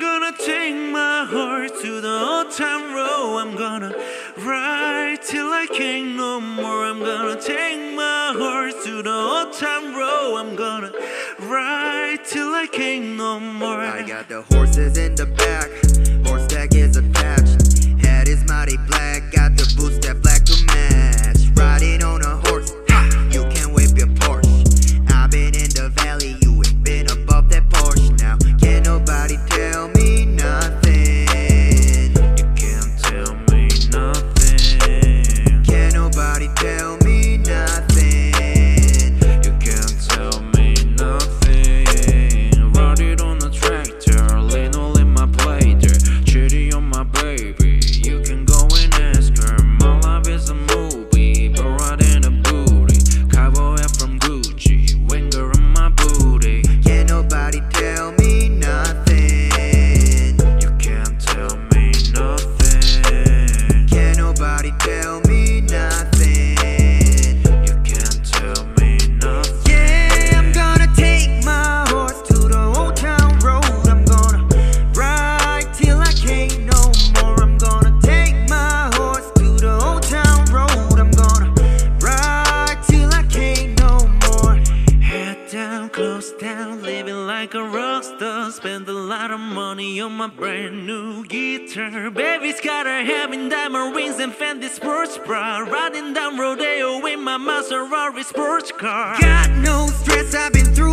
I'm gonna take my heart to the old time road. I'm gonna ride till I can't no more. I'm gonna take my heart to the old town road. I'm gonna ride till I can't no more. I got the horses in the back, horse tag is attached. Baby. Spend a lot of money on my brand new guitar. Baby's got her having diamond rings and Fendi sports bra. Riding down rodeo in my Maserati sports car. Got no stress, I've been through